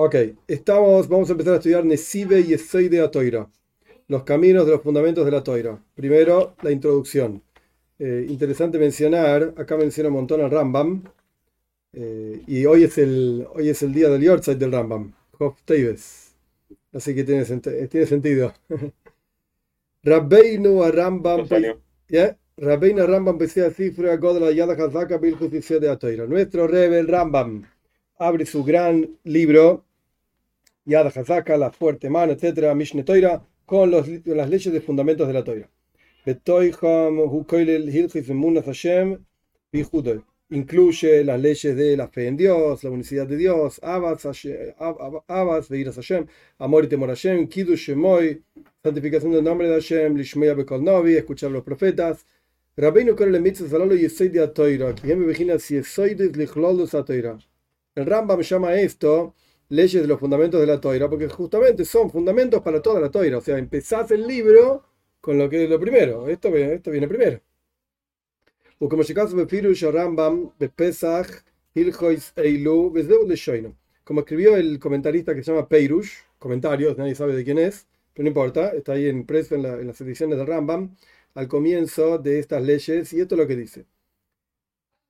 Ok, estamos, vamos a empezar a estudiar Nesibe y de Atoira, los caminos de los fundamentos de la Toira. Primero, la introducción. Eh, interesante mencionar, acá menciona un montón al Rambam, eh, y hoy es, el, hoy es el día del Yortzeit del Rambam, Hof Teves. Así que tiene, tiene sentido. Rabbeinu a Rambam. ¿Ya? Rabbeinu Rambam decía así, Nuestro Rebe, el Rambam, abre su gran libro Yad Hazaka, la fuerte mano, etcétera, Mishne Toira, con los, las leyes de fundamentos de la Toira. Incluye las leyes de la fe en Dios, la unicidad de Dios, Abbas, Veiras Hashem, amor y temor Hashem, Kiddush Shemoy, santificación del nombre de Hashem, Lishmea Bekol Novi, escuchar a los profetas. Rabbeinu Kore le mitzvah zalalo yesoid de Atoira, que me imagina si esoides lichlolus Atoira. El Rambam llama esto leyes de los fundamentos de la toira, porque justamente son fundamentos para toda la toira. O sea, empezás el libro con lo que es lo primero. Esto, esto viene primero. Como escribió el comentarista que se llama Peirush, comentarios, nadie sabe de quién es, pero no importa, está ahí impreso en, en las ediciones de Rambam, al comienzo de estas leyes, y esto es lo que dice.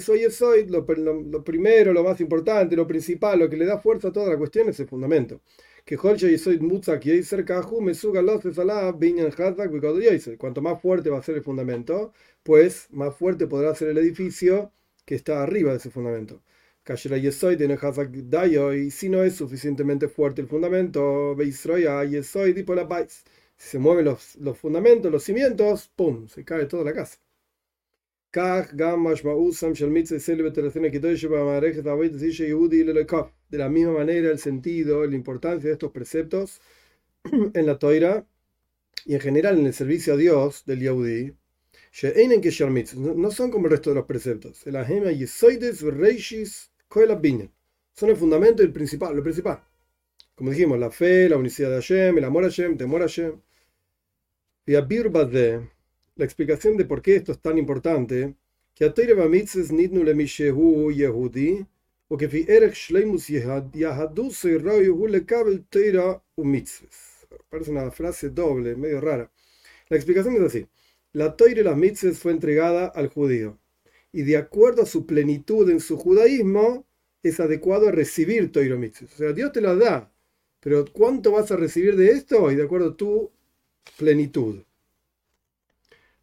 soy soy lo, lo, primero, lo más importante, lo principal, lo que le da fuerza a toda la cuestión es el fundamento. Que Cuanto más fuerte va a ser el fundamento, pues más fuerte podrá ser el edificio que está arriba de ese fundamento. Y si no es suficientemente fuerte el fundamento, si se mueven los, los fundamentos, los cimientos, ¡pum! se cae toda la casa. De la misma manera, el sentido, la importancia de estos preceptos en la Toira y en general en el servicio a Dios del Yahudi, no son como el resto de los preceptos. Son el fundamento y el principal, lo principal. Como dijimos, la fe, la unicidad de Hashem, el amor a Hashem, temor a Hashem. Y a la explicación de por qué esto es tan importante, que a mitzvahs nidnu le mishehu yehudi, o que fi erech shleimus yahadus y royu le kabel teira u mitzvahs. Parece una frase doble, medio rara. La explicación es así. La toira y las mitzvahs fue entregada al judío. Y de acuerdo a su plenitud en su judaísmo, es adecuado a recibir toira mitzvahs. O sea, Dios te la da. Pero ¿cuánto vas a recibir de esto? Y de acuerdo a tu plenitud.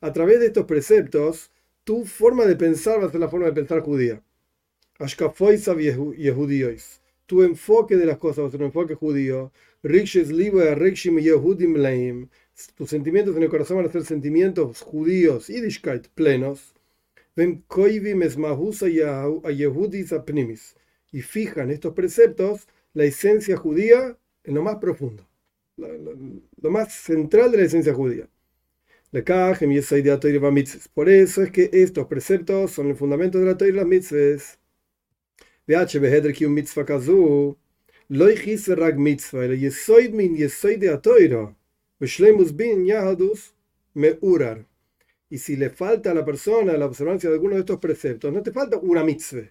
a través de estos preceptos, tu forma de pensar va a ser la forma de pensar judía. Tu enfoque de las cosas va a ser un enfoque judío. Tus sentimientos en el corazón van a ser sentimientos judíos, plenos. Y fijan estos preceptos la esencia judía en lo más profundo, lo más central de la esencia judía. Por eso es que estos preceptos son el fundamento de la Torah y las mitzvahs. Y si le falta a la persona la observancia de alguno de estos preceptos, no te falta una mitzvah.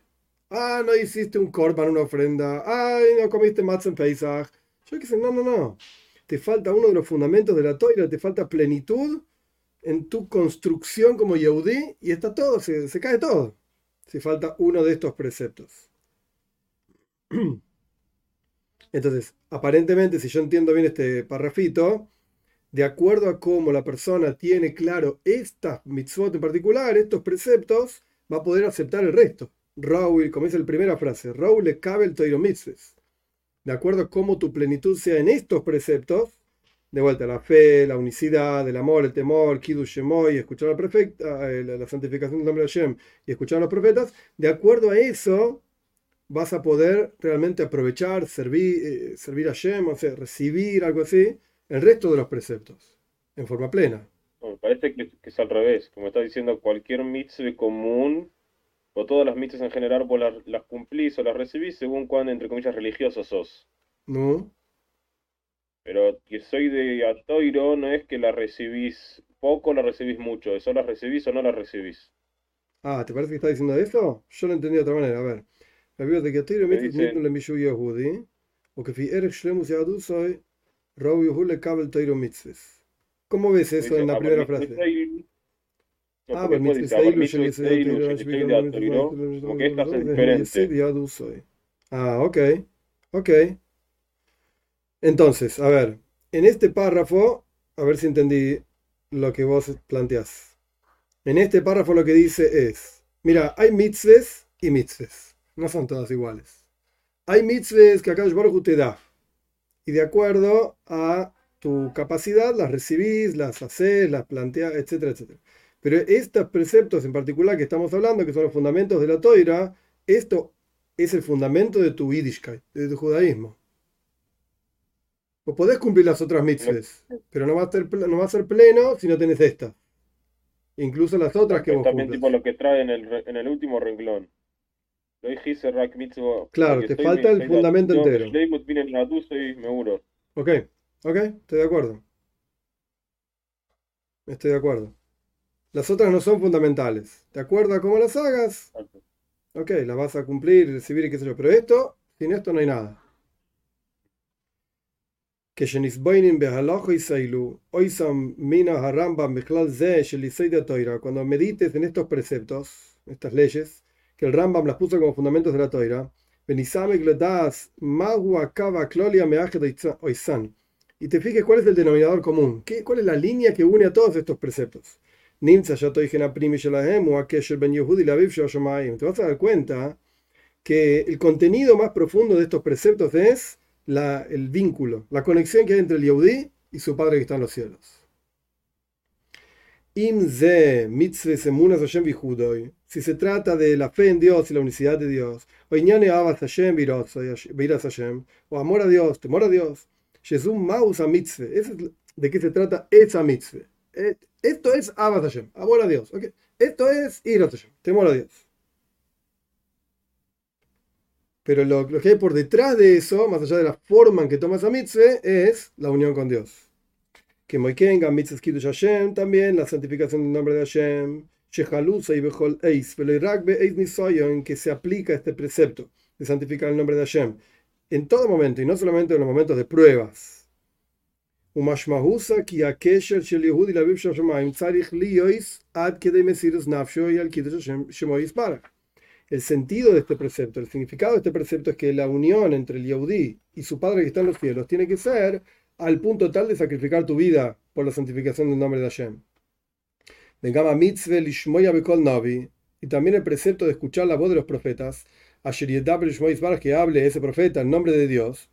Ah, no hiciste un korban, una ofrenda. Ay, no comiste matzah en Pesach. Yo qué sé, no, no, no. Te falta uno de los fundamentos de la Torah, te falta plenitud en tu construcción como Yehudi y está todo, se, cae todo. Si falta uno de estos preceptos. Entonces, aparentemente, si yo entiendo bien este parrafito, de acuerdo a cómo la persona tiene claro estas mitzvot en particular, estos preceptos, va a poder aceptar el resto. Raúl, como dice la primera frase, Raúl le cabe el toiro mitzvahs. De acuerdo a cómo tu plenitud sea en estos preceptos, de vuelta la fe, la unicidad, el amor, el temor, Kiddush Shemoy, escuchar la, perfecta, eh, la, santificación del nombre de Hashem y escuchar a los profetas, de acuerdo a eso vas a poder realmente aprovechar, servir, eh, servir a Hashem, o sea, recibir algo así, el resto de los preceptos, en forma plena. me parece que, es al revés, como está diciendo, cualquier mitzvah común, o todas las mitzvahs en general, vos las, cumplís o las recibís según cuán, entre comillas, religioso sos. No. Pero que soy de Atoiro no es que la recibís poco o la recibís mucho, eso la recibís o no la recibís. Ah, ¿te parece que está diciendo eso? Yo lo entendí de otra manera, a ver. La de que Atoiro me dice o que fi Erech Shlemus Yadu soy ¿Cómo ves eso en la primera frase? Ah, pero esta es diferente. Ah, ok. Ok. Entonces, a ver, en este párrafo, a ver si entendí lo que vos planteás. En este párrafo lo que dice es, mira, hay mitzvahs y mitzvahs. No son todas iguales. Hay mitzvahs que acá Baruj te da y de acuerdo a tu capacidad las recibís, las haces, las planteas, etcétera, etcétera. Pero estos preceptos en particular que estamos hablando, que son los fundamentos de la toira, esto es el fundamento de tu Yiddishkeit, de tu judaísmo. Vos podés cumplir las otras mitzvahs, pero no va a ser, no va a ser pleno si no tenés esta. Incluso las otras que vos También tipo lo que trae en el, en el último renglón. Claro, te falta el fundamento entero. Ok, ok, estoy de acuerdo. Estoy de acuerdo. Las otras no son fundamentales. ¿De acuerdo a cómo las hagas? Ok, las vas a cumplir, recibir y qué sé yo. Pero esto, sin esto no hay nada. Que cuando medites en estos preceptos, estas leyes, que el Rambam las puso como fundamentos de la toira. Y te fijes cuál es el denominador común, ¿Qué, cuál es la línea que une a todos estos preceptos. Te vas a dar cuenta que el contenido más profundo de estos preceptos es la, el vínculo, la conexión que hay entre el Yehudi y su padre que está en los cielos. Si se trata de la fe en Dios y la unicidad de Dios, o amor a Dios, temor a Dios, ¿de qué se trata esa mitzvah? Eh, esto es Abbas Hashem, amor a Dios. Esto es Irat Hashem, temor a Dios. Pero lo, que hay por detrás de eso, más allá de la forma en que toma esa mitzvah, es la unión con Dios que Moikenga, Mitzvah Kiddush Hashem, también la santificación del nombre de Hashem, Shehalusa y Bechol Eis, en que se aplica este precepto de santificar el nombre de Hashem en todo momento y no solamente en los momentos de pruebas. ki akesher shel Yehudi laviv shashamayim tzarich liyois ad kedei mesirus nafsho y al kiddush Hashem shemoyis barak. El sentido de este precepto, el significado de este precepto es que la unión entre el Yehudi y su Padre que está en los cielos tiene que ser al punto tal de sacrificar tu vida por la santificación del nombre de Hashem. Vengama mitzvah lishmoya bekol navi, y también el precepto de escuchar la voz de los profetas, que hable ese profeta en nombre de Dios,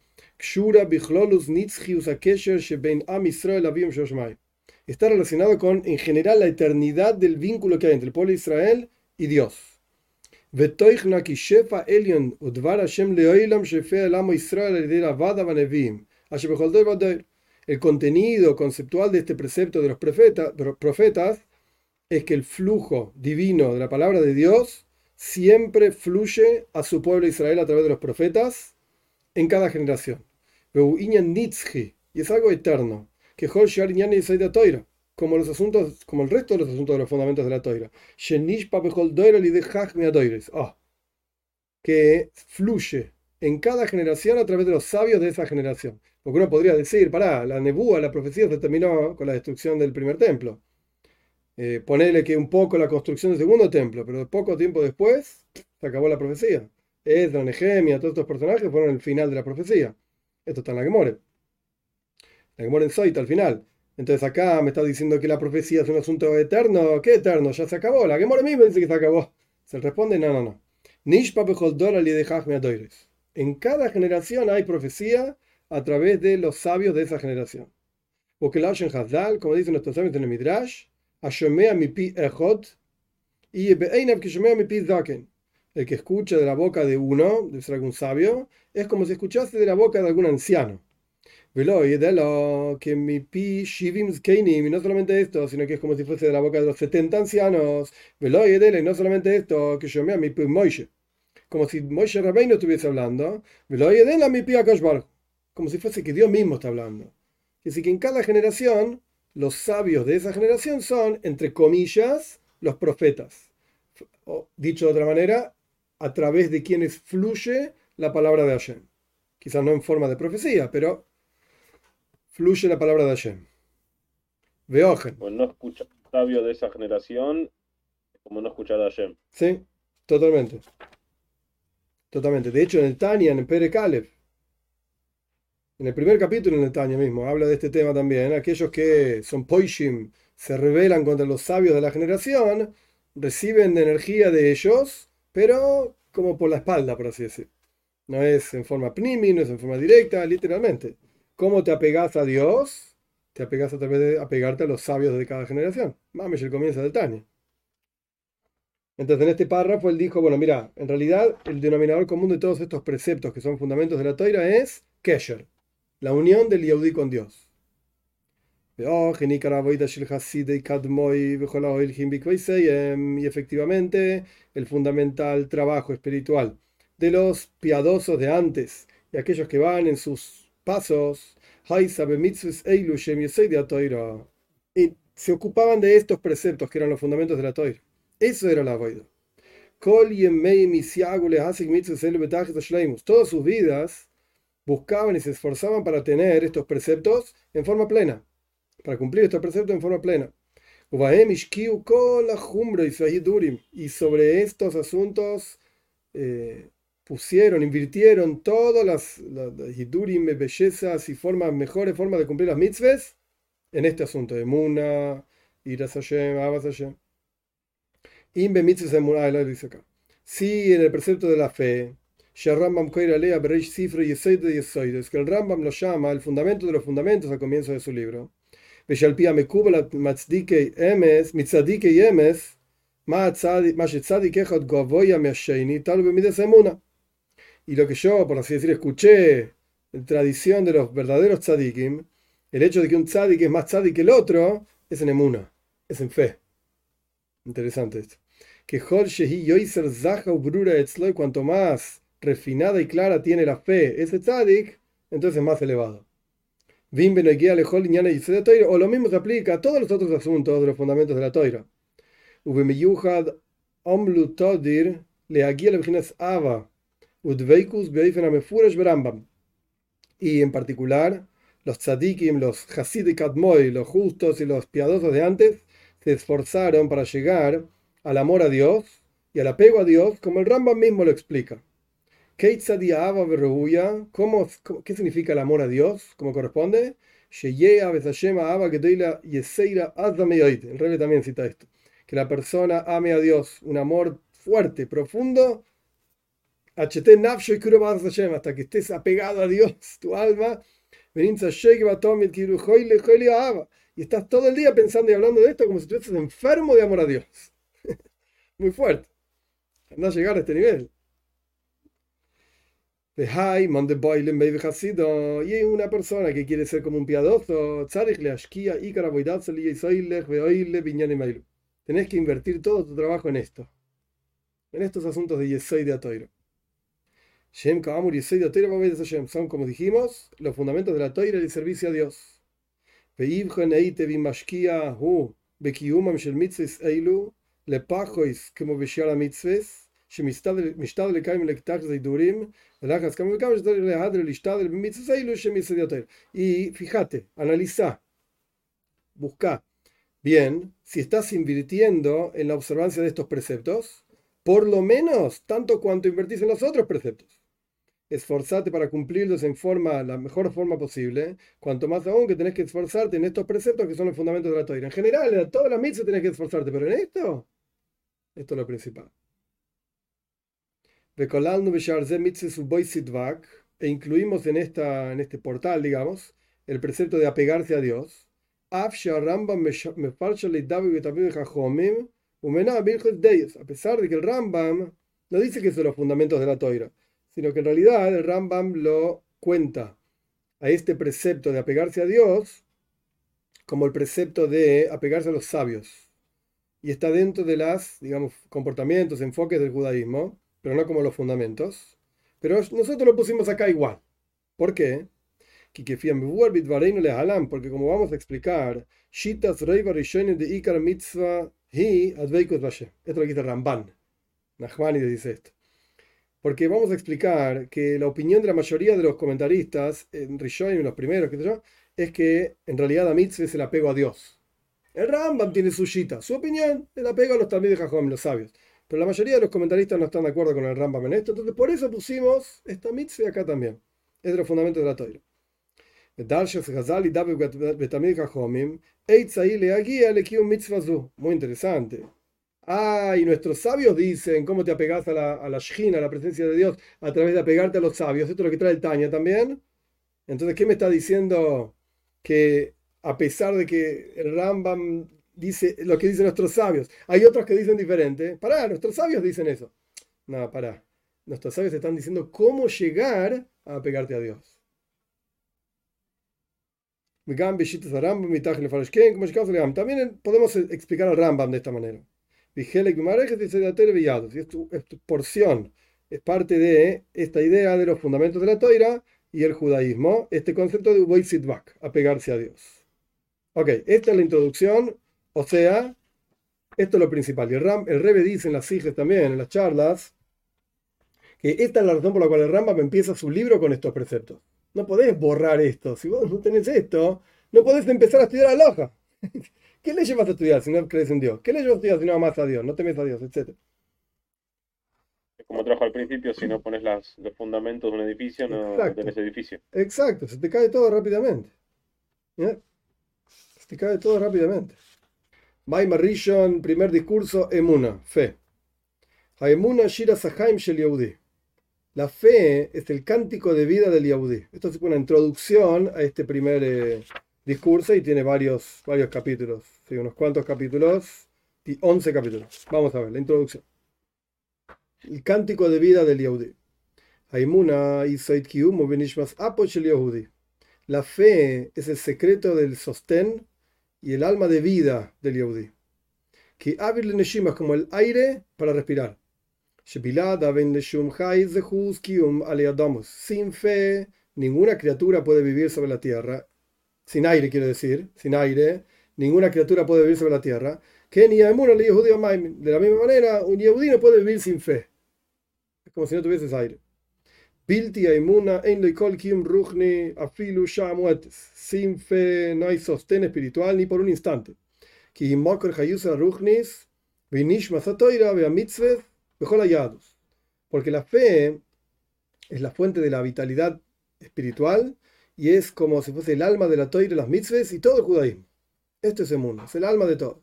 Está relacionado con, en general, la eternidad del vínculo que hay entre el pueblo de Israel y Dios. El contenido conceptual de este precepto de los profetas, es que el flujo divino de la palabra de Dios siempre fluye a su pueblo Israel a través de los profetas en cada generación. Y es algo eterno. Que como los asuntos, como el resto de los asuntos de los fundamentos de la toira. Ah, que fluye en cada generación a través de los sabios de esa generación. Porque uno podría decir, pará, la nebúa, la profecía se terminó con la destrucción del primer templo. Eh, ponerle que un poco la construcción del segundo templo, pero poco tiempo después se acabó la profecía. Esdra, Nehemia, todos estos personajes fueron el final de la profecía. Esto está en la Gemore. La Gemore en Soit al final. Entonces acá me está diciendo que la profecía es un asunto eterno. ¿Qué eterno? Ya se acabó. La Gemore misma dice que se acabó. Se responde, no, no, no. En cada generación hay profecía a través de los sabios de esa generación. Porque la Hazdal, como dicen nuestros sabios en el Midrash, el que escucha de la boca de uno, de ser algún sabio, es como si escuchase de la boca de algún anciano. Y que mi pi shivim y no solamente esto, sino que es como si fuese de la boca de los 70 ancianos. y de no solamente esto, que yo me a mi pi Moishe. Como si Moishe no estuviese hablando. y de la mi pi Como si fuese que Dios mismo está hablando. Es decir, que en cada generación, los sabios de esa generación son, entre comillas, los profetas. O, dicho de otra manera, a través de quienes fluye la palabra de Hashem. Quizás no en forma de profecía, pero fluye la palabra de Hashem. Veogen. Pues no escucha sabio de esa generación como no escuchar a Hashem. Sí, totalmente. Totalmente. De hecho, en el Tania, en el Pere Caleb, en el primer capítulo en el Tania mismo, habla de este tema también. Aquellos que son poishim, se rebelan contra los sabios de la generación, reciben energía de ellos pero como por la espalda, por así decir. No es en forma pnimi, no es en forma directa, literalmente. ¿Cómo te apegas a Dios? Te apegas a través de apegarte a los sabios de cada generación. Mames, el comienzo del Tania. Entonces, en este párrafo él dijo, bueno, mira, en realidad el denominador común de todos estos preceptos que son fundamentos de la toira es Kesher, la unión del Yehudi con Dios. Y efectivamente, el fundamental trabajo espiritual de los piadosos de antes y aquellos que van en sus pasos, y se ocupaban de estos preceptos que eran los fundamentos de la Toira. Eso era la Voida. Todas sus vidas buscaban y se esforzaban para tener estos preceptos en forma plena para cumplir estos preceptos en forma plena. Y sobre estos asuntos eh, pusieron, invirtieron todas las, hidurim, bellezas y formas, mejores formas de cumplir las mitzvahs en este asunto de Muna, Iras Hashem, Abbas Hashem. Imbe mitzvahs en dice acá. Sí, en el precepto de la fe, que el Rambam lo llama el fundamento de los fundamentos al comienzo de su libro. Y lo que yo, por así decir, escuché en tradición de los verdaderos tzadikim, el hecho de que un tzadik es más tzadik que el otro, es en emuna, es en fe. Interesante esto. Que cuanto más refinada y clara tiene la fe ese tzadik, entonces más elevado o lo mismo se aplica a todos los otros asuntos de los fundamentos de la toira. Y en particular, los tzadikim, los admoy, los justos y los piadosos de antes, se esforzaron para llegar al amor a Dios y al apego a Dios, como el Rambam mismo lo explica. ¿Qué significa el amor a Dios? ¿Cómo corresponde? El Rebe también cita esto. Que la persona ame a Dios, un amor fuerte, profundo, hasta que estés apegado a Dios, tu alma, y estás todo el día pensando y hablando de esto como si estuvieses enfermo de amor a Dios. Muy fuerte. No llegar a este nivel. Y una persona que quiere ser como un piadoso, tenés que invertir todo tu trabajo en esto, en estos asuntos de Yesoi de Atoiro. Son, como dijimos, los fundamentos de la Toira y el servicio a Dios. y fíjate, analiza, busca bien si estás invirtiendo en la observancia de estos preceptos, por lo menos tanto cuanto invertís en los otros preceptos. Esforzarte para cumplirlos en forma, la mejor forma posible, cuanto más aún que tenés que esforzarte en estos preceptos que son los fundamentos de la Torah. En general, en todas las mitzvahs tenés que esforzarte, pero en esto, esto es lo principal. E incluimos en, esta, en este portal, digamos, el precepto de apegarse a Dios. A pesar de que el Rambam no dice que son los fundamentos de la Toira, sino que en realidad el Rambam lo cuenta a este precepto de apegarse a Dios como el precepto de apegarse a los sabios. Y está dentro de las, digamos, comportamientos, enfoques del judaísmo, pero no como los fundamentos. Pero nosotros lo pusimos acá igual. ¿Por qué? Porque como vamos a explicar, Shitas de Ikar Mitzvah Esto es lo dice Ramban. Nachmanides dice esto. Porque vamos a explicar que la opinión de la mayoría de los comentaristas, en Rishonim, los primeros, que yo, es que en realidad a mitzvah es el apego a Dios. El Rambam tiene su shita, su opinión, el apego a los también de los sabios. Pero la mayoría de los comentaristas no están de acuerdo con el Rambam en esto, entonces por eso pusimos esta mitzvah acá también. Es de los fundamentos de la Torah. Muy interesante. Ah, y nuestros sabios dicen cómo te apegas a la, a la a la presencia de Dios, a través de apegarte a los sabios. Esto es lo que trae el Taña también. Entonces, ¿qué me está diciendo? Que a pesar de que el Rambam dice lo que dicen nuestros sabios, hay otros que dicen diferente. Pará, nuestros sabios dicen eso. No, pará. Nuestros sabios están diciendo cómo llegar a apegarte a Dios. También podemos explicar al Rambam de esta manera. Y esto, es porción es parte de esta idea de los fundamentos de la toira y el judaísmo, este concepto de Uboisidbak, apegarse a Dios. Ok, esta es la introducción, o sea, esto es lo principal. Y el, Ram, el Rebe dice en las siges también, en las charlas, que esta es la razón por la cual el Rambam empieza su libro con estos preceptos. No podés borrar esto. Si vos no tenés esto, no podés empezar a estudiar la hoja. ¿Qué leyes vas a estudiar si no crees en Dios? ¿Qué leyes vas a estudiar si no amas a Dios? No temes a Dios, etcétera. Como trajo al principio, si no pones las, los fundamentos de un edificio, no, tenés edificio. Exacto, se te cae todo rápidamente. Se te cae todo rápidamente. Maimar Rishon, primer discurso, Emuna, fe. Emuna Shira Sahaim Shel Yehudi. La fe es el cántico de vida del Yehudi. Esto es una introducción a este primer eh, discurso y tiene varios, varios capítulos, ¿sí? unos cuantos capítulos, y 11 capítulos. Vamos a ver, la introducción. El cántico de vida del Yehudi. La fe es el secreto del sostén y el alma de vida del Yehudi. Que hábil es como el aire para respirar. Sin fe, ninguna criatura puede vivir sobre la tierra sin aire quiero decir, sin aire, ninguna criatura puede vivir sobre la tierra, que ni de la misma manera, un yehudí no puede vivir sin fe. Es como si no tuvieses aire. Sin fe no hay sostén espiritual ni por un instante. Porque la fe es la fuente de la vitalidad espiritual y es como si fuese el alma de la Toira, las mitzvahs y todo el judaísmo. Esto es el mundo, es el alma de todo.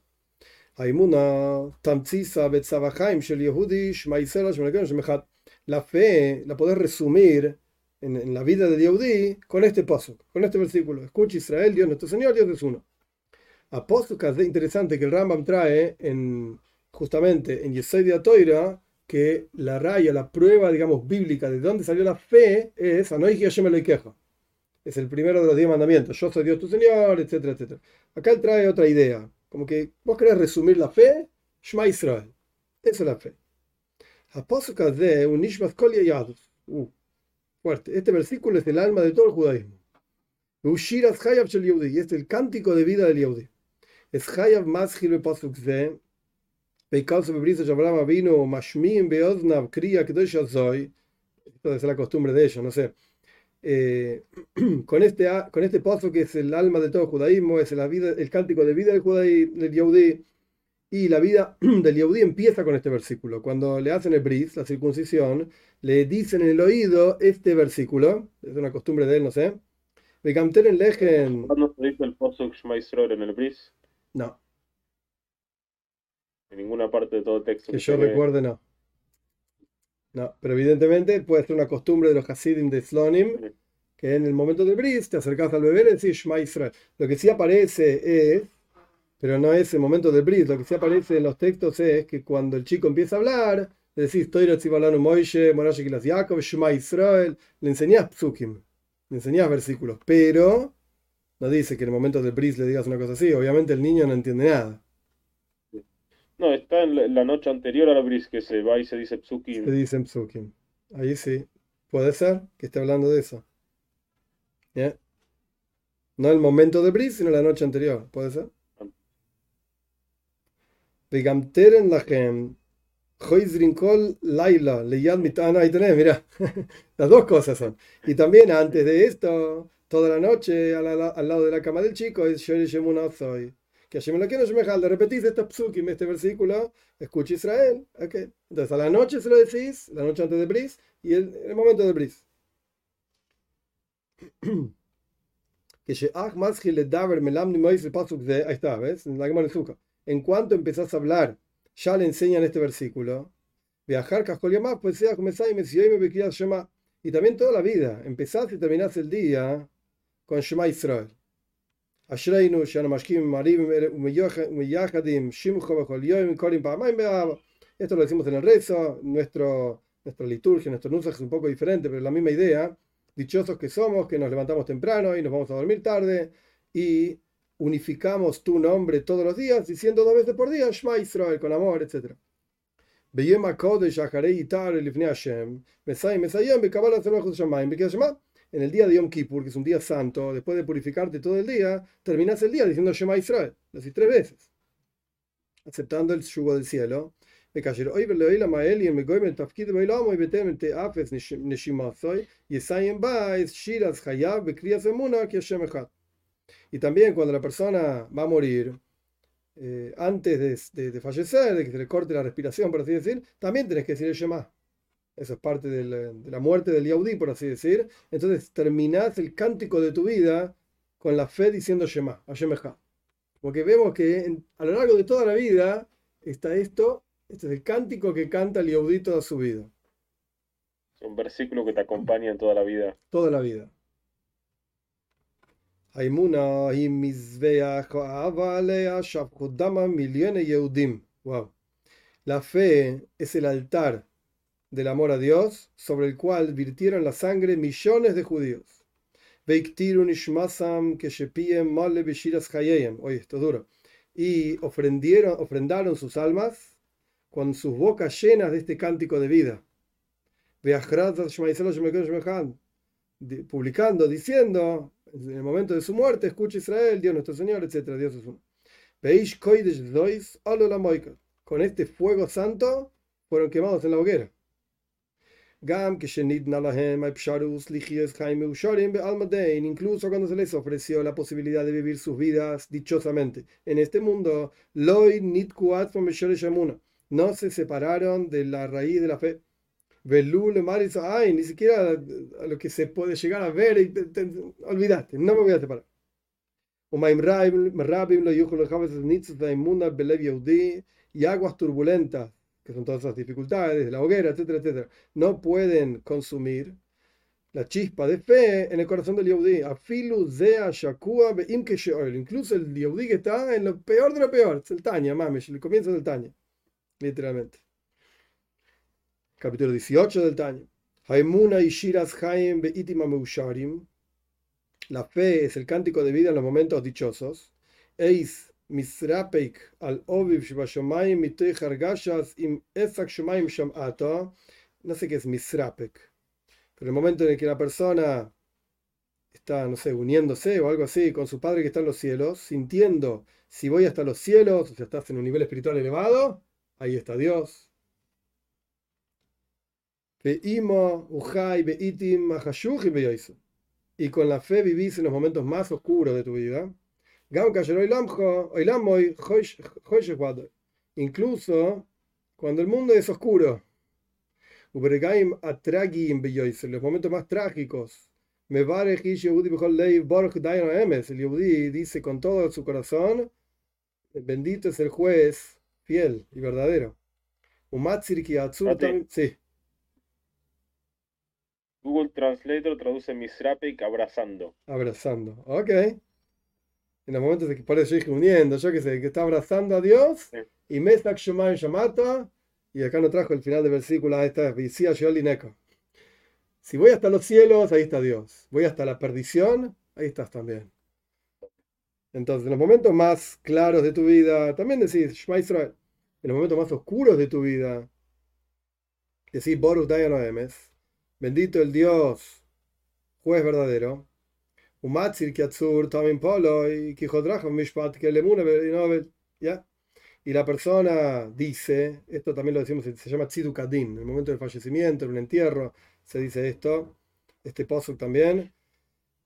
La fe la podés resumir en, la vida de Yehudi con este paso, con este versículo. Escucha Israel, Dios nuestro Señor, Dios es uno. Apóstoles es interesante que el Rambam trae en, justamente en Yesod de Toira que la raya, la prueba, digamos, bíblica de dónde salió la fe es Anoich Hashem quejo es el primero de los diez mandamientos. Yo soy Dios tu Señor, etcétera, etcétera. Acá él trae otra idea. Como que vos querés resumir la fe, Shema Israel. Esa es la fe. de un uh, fuerte. Este versículo es el alma de todo el judaísmo. Y este es el cántico de vida del Yehudi. Es Hayav Maschil Pasuk Ze. Beikal Bebrisa Shabrama vino Mashmim Beoznav Kriya Kedosh Azoy. Debe ser la costumbre de ellos, no sé eh, con este, con este paso que es el alma de todo el judaísmo, es la vida, el cántico de vida del judaísmo, del Yehudi, Y la vida del Yehudi empieza con este versículo. Cuando le hacen el bris, la circuncisión, le dicen en el oído este versículo, es una costumbre de él, no sé. en lejen. ¿Cuándo se dice el posuk Shema Yisrael en el bris? No. En ninguna parte de todo el texto. Que yo recuerde, no. No, pero evidentemente puede ser una costumbre de los Hasidim de Slonim, que en el momento del bris te acercas al bebé y decís Shema Israel. Lo que sí aparece es, pero no es el momento del bris, lo que sí aparece en los textos es que cuando el chico empieza a hablar, le decís Toira Tzibalanu Moishe, Morashe Kilas Yaakov, Shema Israel, le enseñás psukim, le enseñás versículos, pero no dice que en el momento del bris le digas una cosa así, obviamente el niño no entiende nada. No, está en la noche anterior a la bris que se va y se dice psukim. Se dice psukim. Ahí sí. Puede ser que esté hablando de eso. No el momento de bris, sino la noche anterior. ¿Puede ser? Vegamteren lachem. Hoizrinkol Laila, Leyad Mitana, ahí tenés, mira, las dos cosas son. Y también antes de esto, toda la noche al, lado de la cama del chico es Shori Shemuna Zoy que Hashem lo quiere de repetís este psukim, este versículo, escucha Israel. Okay. Entonces a la noche se lo decís, la noche antes de Bris, y el, el momento de Bris. Ahí está, ¿ves? En la En cuanto empezás a hablar, ya le enseñan este versículo. Viajar, más, pues sea comenzar y me Y también toda la vida, empezás y terminás el día con Shema Israel. Esto lo decimos en el rezo, nuestra liturgia, nuestro nusach es un poco diferente, pero la misma idea. Dichosos que somos, que nos levantamos temprano y nos vamos a dormir tarde y unificamos tu nombre todos los días, diciendo dos veces por día, Shema Israel, con amor, etc. En el día de Yom Kippur, que es un día santo, después de purificarte todo el día, terminas el día diciendo Shema Israel, así tres veces, aceptando el yugo del cielo. Y también cuando la persona va a morir, eh, antes de, de, fallecer, de que se le corte la respiración, por así decir, también tenés que decir el Shema. Eso es parte de la, muerte del Yaudí, por así decir. Entonces terminás el cántico de tu vida con la fe diciendo Shema, Hashemecha. Porque vemos que a lo largo de toda la vida está esto, este es el cántico que canta el Yaudí toda su vida. Es un versículo que te acompaña en toda la vida. Toda la vida. Wow. La fe es el altar del amor a Dios, sobre el cual virtieron la sangre millones de judíos. Oye, esto es duro. Y ofrendieron, ofrendaron sus almas con sus bocas llenas de este cántico de vida. Publicando, diciendo, en el momento de su muerte, escucha Israel, Dios nuestro Señor, etc. Dios es uno. Con este fuego santo fueron quemados en la hoguera. Incluso cuando se les ofreció la posibilidad de vivir sus vidas dichosamente en este mundo, no se separaron de la raíz de la fe. Ay, ni siquiera a lo que se puede llegar a ver, y no me voy a separar. Y aguas turbulentas que son todas esas dificultades, de la hoguera, etcétera, etcétera, no pueden consumir la chispa de fe en el corazón del Yehudi. Afilu zea shakua Incluso el Yehudi que está en lo peor de lo peor, es el Tanya, mames, el comienzo del Tanya, literalmente. Capítulo 18 del Tanya. Haimuna Ishiras Haim Beitima Meusharim. La fe es el cántico de vida en los momentos dichosos. Eis Misrapeik al Oviv Shibashomayim mitoy hargashas im Esak Shomayim Shamato. No sé qué es Misrapek. Pero el momento en el que la persona está, no sé, uniéndose o algo así con su padre que está en los cielos, sintiendo si voy hasta los cielos, o sea, estás en un nivel espiritual elevado, ahí está Dios. Y con la fe vivís en los momentos más oscuros de tu vida. Incluso cuando el mundo es oscuro. Los momentos más trágicos. El Yehudi dice con todo su corazón: Bendito es el juez fiel y verdadero. Sí. Google Translator traduce misrapik abrazando. Abrazando, ok. En los momentos de que parece uniendo, yo que sé, que está abrazando a Dios, y Mesak Shumay Yamata, y acá no trajo el final del versículo, ahí está, Neko. Si voy hasta los cielos, ahí está Dios. Voy hasta la perdición, ahí estás también. Entonces, en los momentos más claros de tu vida, también decís Shema Israel. En los momentos más oscuros de tu vida, decís Boruch Dayan Emes Bendito el Dios, juez verdadero. Y la persona dice, esto también lo decimos, se llama Tzidukadin, en el momento del fallecimiento, en un entierro, se dice esto, este posuk también.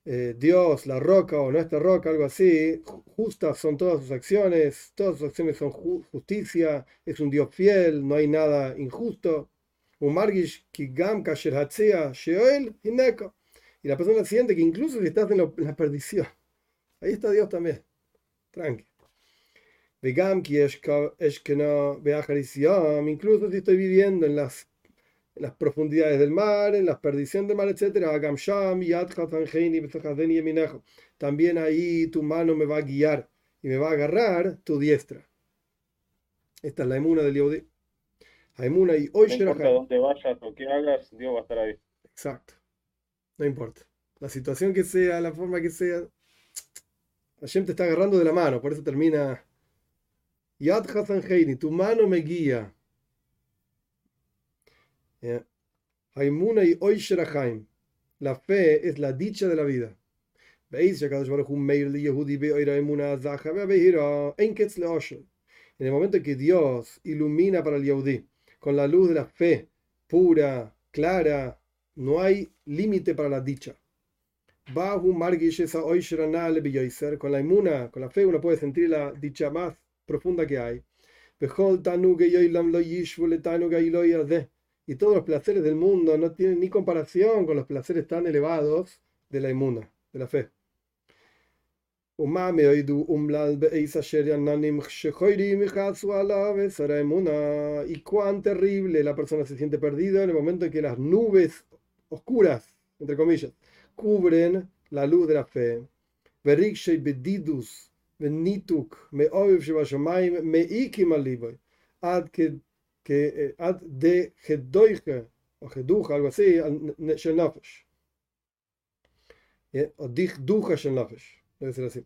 Eh, Dios, la roca o nuestra roca, algo así, justas son todas sus acciones, todas sus acciones son justicia, es un Dios fiel, no hay nada injusto. Y la persona siente que incluso si estás en, la perdición, ahí está Dios también. Tranqui. Incluso si estoy viviendo en las, en las profundidades del mar, en las perdiciones del mar, etc. También ahí tu mano me va a guiar y me va a agarrar tu diestra. Esta es la emuna del Yehudi. Haimuna y hoy No importa dónde vayas o qué hagas, Dios va a estar ahí. Exacto. No importa. La situación que sea, la forma que sea. Hashem te está agarrando de la mano, por eso termina. Yad Heini, tu mano me guía. Haimuna y hoy La fe es la dicha de la vida. ¿Veis? En el momento que Dios ilumina para el Yehudi con la luz de la fe pura, clara, no hay límite para la dicha. Con la inmuna, con la fe, uno puede sentir la dicha más profunda que hay. Y todos los placeres del mundo no tienen ni comparación con los placeres tan elevados de la inmuna, de la fe. ¿Y cuán terrible la persona se siente perdida en el momento en que las nubes oscuras, entre comillas, cubren la luz de la fe? Ad que eh, ad de o geduja, algo así, shel nafesh. O dich duja shel nafesh así.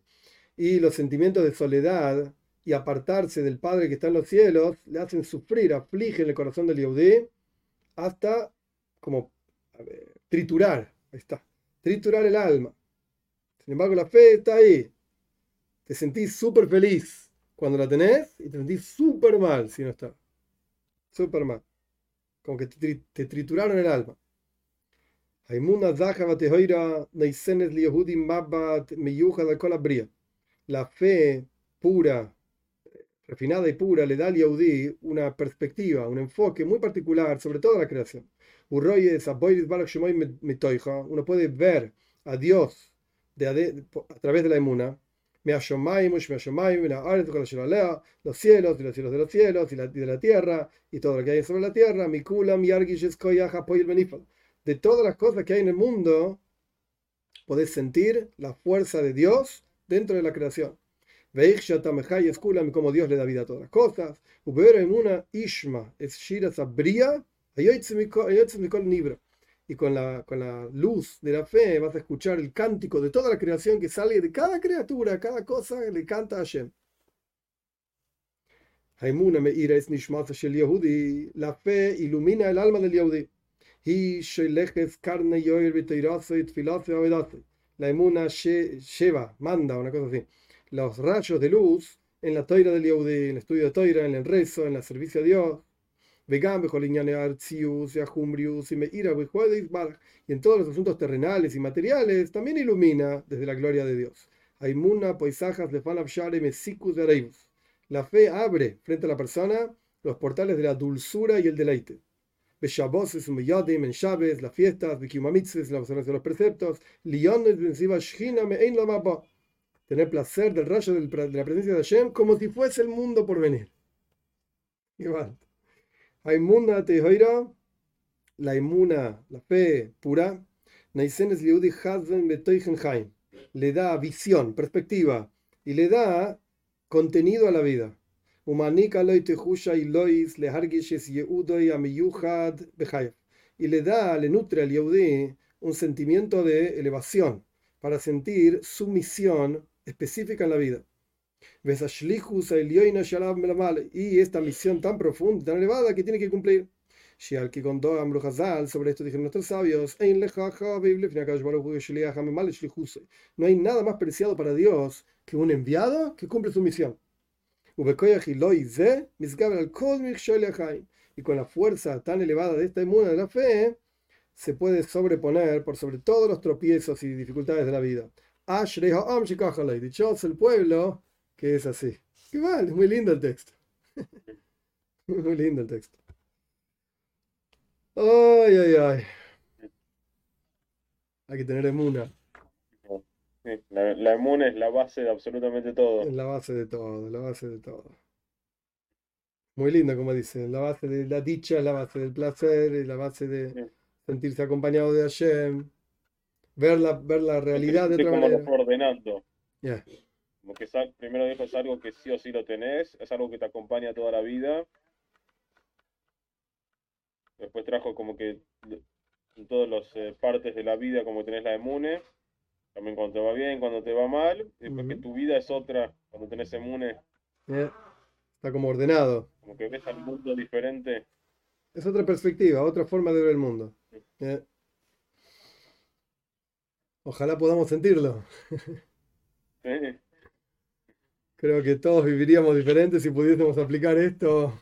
Y los sentimientos de soledad y apartarse del Padre que está en los cielos le hacen sufrir, afligen el corazón del Yehudí hasta como triturar, ahí está, triturar el alma. Sin embargo, la fe está ahí. Te sentís súper feliz cuando la tenés y te sentís súper mal si no está. Súper mal. Como que te, te trituraron el alma. La fe pura, refinada y pura, le da al Yehudi una perspectiva, un enfoque muy particular sobre toda la creación. Uno puede ver a Dios de, a través de la emuna, los cielos y los cielos de los cielos y, la, de la tierra y todo lo que hay sobre la tierra, de todas las cosas que hay en el mundo, podés sentir la fuerza de Dios dentro de la creación. Como Dios le da vida a todas las cosas. ishma es y con la, con la luz de la fe vas a escuchar el cántico de toda la creación que sale de cada criatura, cada cosa le canta a Hashem. La fe ilumina el alma del Yehudi. La emuna lleva, manda, una cosa así. Los rayos de luz en la toira del Yehudi, en el estudio de toira, en el rezo, en el servicio a Dios. Y en todos los asuntos terrenales y materiales también ilumina desde la gloria de Dios. La fe abre frente a la persona los portales de la dulzura y el deleite. Beshabos es en Shabes, las fiestas, Bekiumamitzes, la observancia de los preceptos, Lyon Shina me ein Tener placer del rayo de la presencia de Hashem como si fuese el mundo por venir. Hay munda tehoira, la inmuna, la fe pura, Naisenes Liudi Hazen Betoichenheim, le da visión, perspectiva, y le da contenido a la vida. Y le da, le nutre al Yehudi un sentimiento de elevación para sentir su misión específica en la vida. Y esta misión tan profunda, tan elevada que tiene que cumplir. sobre esto dijeron nuestros sabios, no hay nada más preciado para Dios que un enviado que cumple su misión. Y con la fuerza tan elevada de esta inmuna de la fe, se puede sobreponer por sobre todos los tropiezos y dificultades de la vida. Dichoso el pueblo que es así. Qué mal, es muy lindo el texto. muy lindo el texto. Ay, ay, ay. Hay que tener emuna. La, la es la base de absolutamente todo. Es la base de todo, la base de todo. Muy linda, como dice, la base de la dicha, la base del placer, la base de sentirse acompañado de Hashem, ver la, ver la realidad de otra como manera. Ordenando. Como que primero dijo es algo que sí o sí lo tenés, es algo que te acompaña toda la vida. Después trajo como que en todas las eh, partes de la vida, como tenés la emune también cuando te va bien, cuando te va mal, y después que tu vida es otra, cuando tenés emune. Está como ordenado. Como que ves al mundo diferente. Es otra perspectiva, otra forma de ver el mundo. Ojalá podamos sentirlo. Creo que todos viviríamos diferentes si pudiésemos aplicar esto.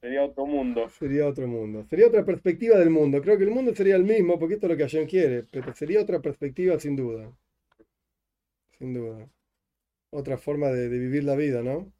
Sería otro mundo. Sería otro mundo. Sería otra perspectiva del mundo. Creo que el mundo sería el mismo, porque esto es lo que Hashem quiere, pero sería otra perspectiva sin duda. Sin duda. Otra forma de, de vivir la vida, ¿no?